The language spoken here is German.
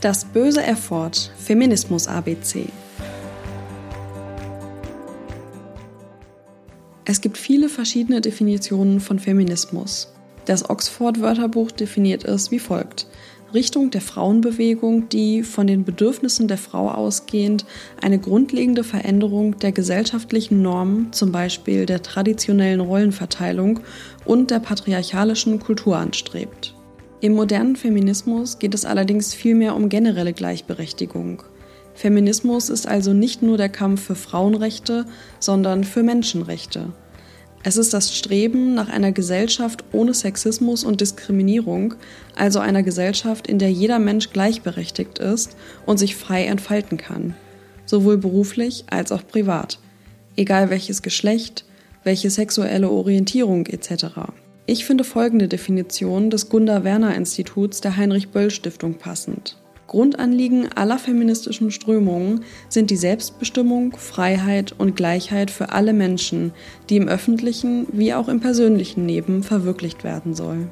Das böse Erford Feminismus ABC. Es gibt viele verschiedene Definitionen von Feminismus. Das Oxford Wörterbuch definiert es wie folgt. Richtung der Frauenbewegung, die von den Bedürfnissen der Frau ausgehend eine grundlegende Veränderung der gesellschaftlichen Normen, zum Beispiel der traditionellen Rollenverteilung und der patriarchalischen Kultur anstrebt. Im modernen Feminismus geht es allerdings vielmehr um generelle Gleichberechtigung. Feminismus ist also nicht nur der Kampf für Frauenrechte, sondern für Menschenrechte. Es ist das Streben nach einer Gesellschaft ohne Sexismus und Diskriminierung, also einer Gesellschaft, in der jeder Mensch gleichberechtigt ist und sich frei entfalten kann, sowohl beruflich als auch privat, egal welches Geschlecht, welche sexuelle Orientierung etc. Ich finde folgende Definition des Gunda Werner Instituts der Heinrich Böll Stiftung passend. Grundanliegen aller feministischen Strömungen sind die Selbstbestimmung, Freiheit und Gleichheit für alle Menschen, die im öffentlichen wie auch im persönlichen Leben verwirklicht werden soll.